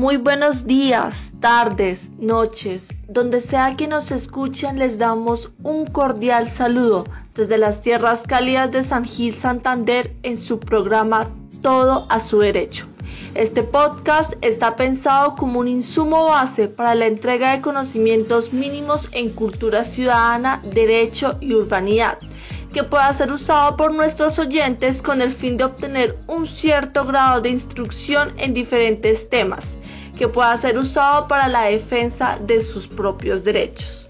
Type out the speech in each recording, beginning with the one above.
Muy buenos días, tardes, noches, donde sea que nos escuchen les damos un cordial saludo desde las tierras cálidas de San Gil Santander en su programa Todo a su derecho. Este podcast está pensado como un insumo base para la entrega de conocimientos mínimos en cultura ciudadana, derecho y urbanidad que pueda ser usado por nuestros oyentes con el fin de obtener un cierto grado de instrucción en diferentes temas, que pueda ser usado para la defensa de sus propios derechos.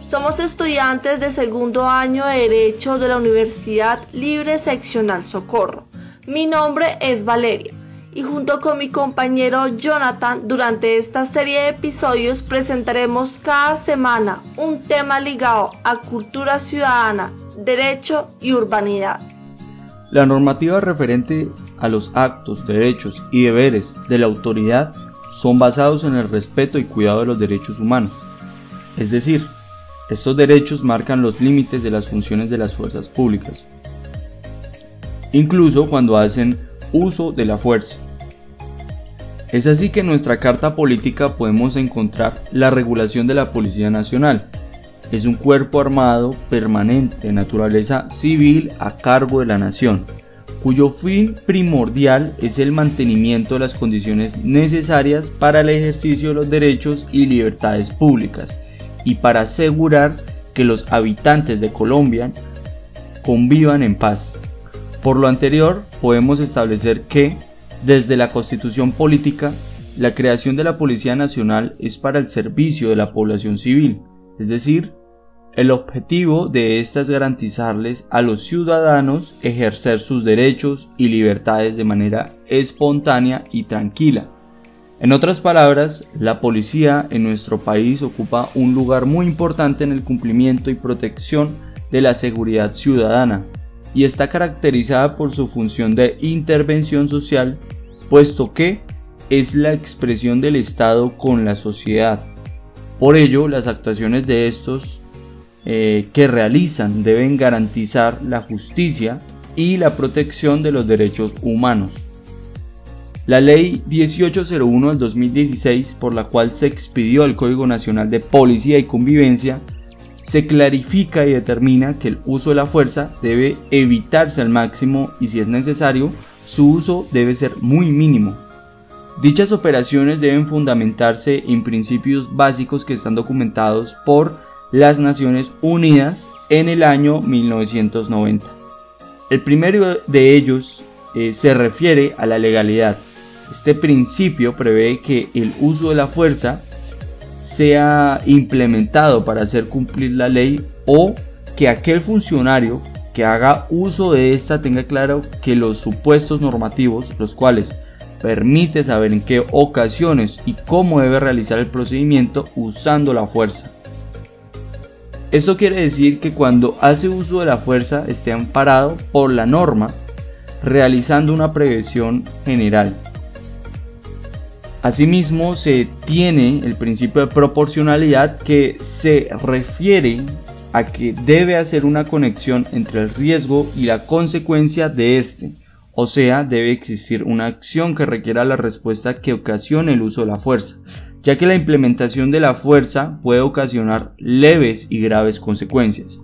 Somos estudiantes de segundo año de Derecho de la Universidad Libre Seccional Socorro. Mi nombre es Valeria y junto con mi compañero Jonathan durante esta serie de episodios presentaremos cada semana un tema ligado a cultura ciudadana, derecho y urbanidad. La normativa referente a los actos, derechos y deberes de la autoridad son basados en el respeto y cuidado de los derechos humanos. Es decir, estos derechos marcan los límites de las funciones de las fuerzas públicas, incluso cuando hacen uso de la fuerza. Es así que en nuestra carta política podemos encontrar la regulación de la Policía Nacional, es un cuerpo armado permanente de naturaleza civil a cargo de la nación, cuyo fin primordial es el mantenimiento de las condiciones necesarias para el ejercicio de los derechos y libertades públicas y para asegurar que los habitantes de Colombia convivan en paz. Por lo anterior, podemos establecer que, desde la constitución política, la creación de la Policía Nacional es para el servicio de la población civil, es decir, el objetivo de esta es garantizarles a los ciudadanos ejercer sus derechos y libertades de manera espontánea y tranquila. En otras palabras, la policía en nuestro país ocupa un lugar muy importante en el cumplimiento y protección de la seguridad ciudadana y está caracterizada por su función de intervención social, puesto que es la expresión del Estado con la sociedad. Por ello, las actuaciones de estos eh, que realizan deben garantizar la justicia y la protección de los derechos humanos. La ley 1801 del 2016, por la cual se expidió el Código Nacional de Policía y Convivencia, se clarifica y determina que el uso de la fuerza debe evitarse al máximo y si es necesario, su uso debe ser muy mínimo. Dichas operaciones deben fundamentarse en principios básicos que están documentados por las Naciones Unidas en el año 1990. El primero de ellos eh, se refiere a la legalidad. Este principio prevé que el uso de la fuerza sea implementado para hacer cumplir la ley o que aquel funcionario que haga uso de esta tenga claro que los supuestos normativos, los cuales permite saber en qué ocasiones y cómo debe realizar el procedimiento usando la fuerza. Esto quiere decir que cuando hace uso de la fuerza esté amparado por la norma, realizando una prevención general. Asimismo, se tiene el principio de proporcionalidad que se refiere a que debe hacer una conexión entre el riesgo y la consecuencia de este, o sea, debe existir una acción que requiera la respuesta que ocasione el uso de la fuerza, ya que la implementación de la fuerza puede ocasionar leves y graves consecuencias.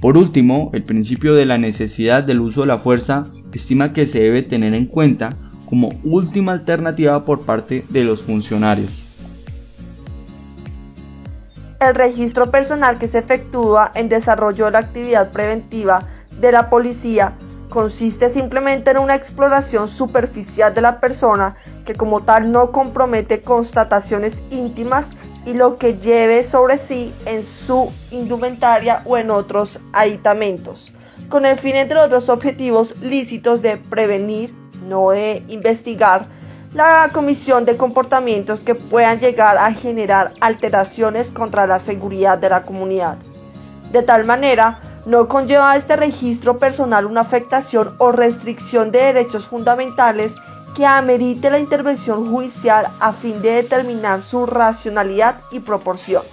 Por último, el principio de la necesidad del uso de la fuerza estima que se debe tener en cuenta como última alternativa por parte de los funcionarios. El registro personal que se efectúa en desarrollo de la actividad preventiva de la policía consiste simplemente en una exploración superficial de la persona que como tal no compromete constataciones íntimas y lo que lleve sobre sí en su indumentaria o en otros aditamentos, con el fin entre otros objetivos lícitos de prevenir, no de investigar, la comisión de comportamientos que puedan llegar a generar alteraciones contra la seguridad de la comunidad. De tal manera, no conlleva este registro personal una afectación o restricción de derechos fundamentales que amerite la intervención judicial a fin de determinar su racionalidad y proporción.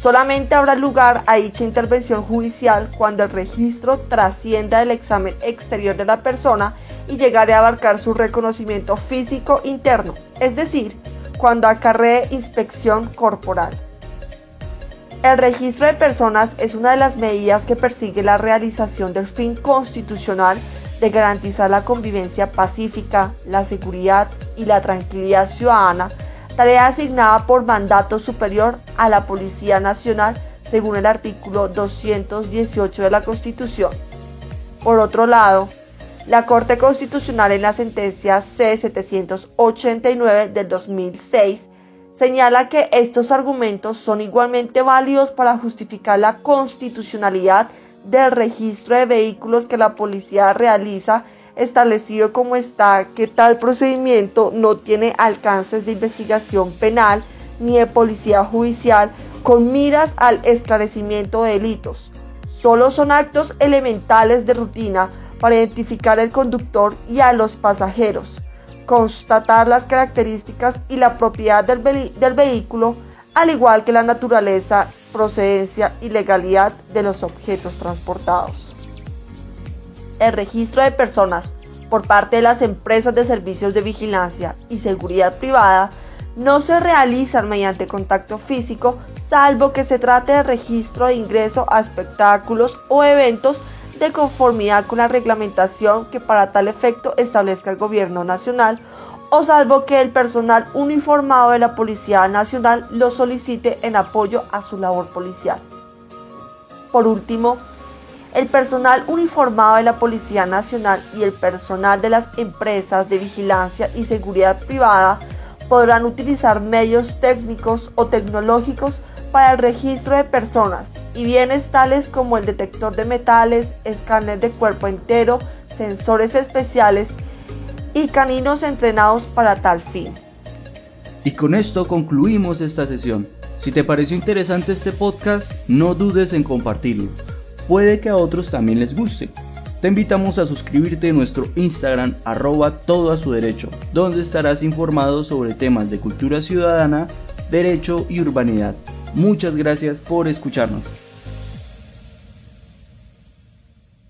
Solamente habrá lugar a dicha intervención judicial cuando el registro trascienda el examen exterior de la persona y llegare a abarcar su reconocimiento físico interno, es decir, cuando acarree inspección corporal. El registro de personas es una de las medidas que persigue la realización del fin constitucional de garantizar la convivencia pacífica, la seguridad y la tranquilidad ciudadana, tarea asignada por mandato superior a la Policía Nacional según el artículo 218 de la Constitución. Por otro lado, la Corte Constitucional en la sentencia C-789 del 2006 señala que estos argumentos son igualmente válidos para justificar la constitucionalidad del registro de vehículos que la policía realiza, establecido como está que tal procedimiento no tiene alcances de investigación penal ni de policía judicial con miras al esclarecimiento de delitos. Solo son actos elementales de rutina para identificar al conductor y a los pasajeros constatar las características y la propiedad del, vehículo, al igual que la naturaleza, procedencia y legalidad de los objetos transportados. El registro de personas por parte de las empresas de servicios de vigilancia y seguridad privada no se realizan mediante contacto físico, salvo que se trate de registro de ingreso a espectáculos o eventos de conformidad con la reglamentación que para tal efecto establezca el Gobierno Nacional o salvo que el personal uniformado de la Policía Nacional lo solicite en apoyo a su labor policial. Por último, el personal uniformado de la Policía Nacional y el personal de las empresas de vigilancia y seguridad privada podrán utilizar medios técnicos o tecnológicos para el registro de personas y bienes tales como el detector de metales, escáner de cuerpo entero, sensores especiales y caninos entrenados para tal fin. Y con esto concluimos esta sesión. Si te pareció interesante este podcast, no dudes en compartirlo. Puede que a otros también les guste. Te invitamos a suscribirte en nuestro Instagram arroba todo a su derecho, donde estarás informado sobre temas de cultura ciudadana, derecho y urbanidad. Muchas gracias por escucharnos.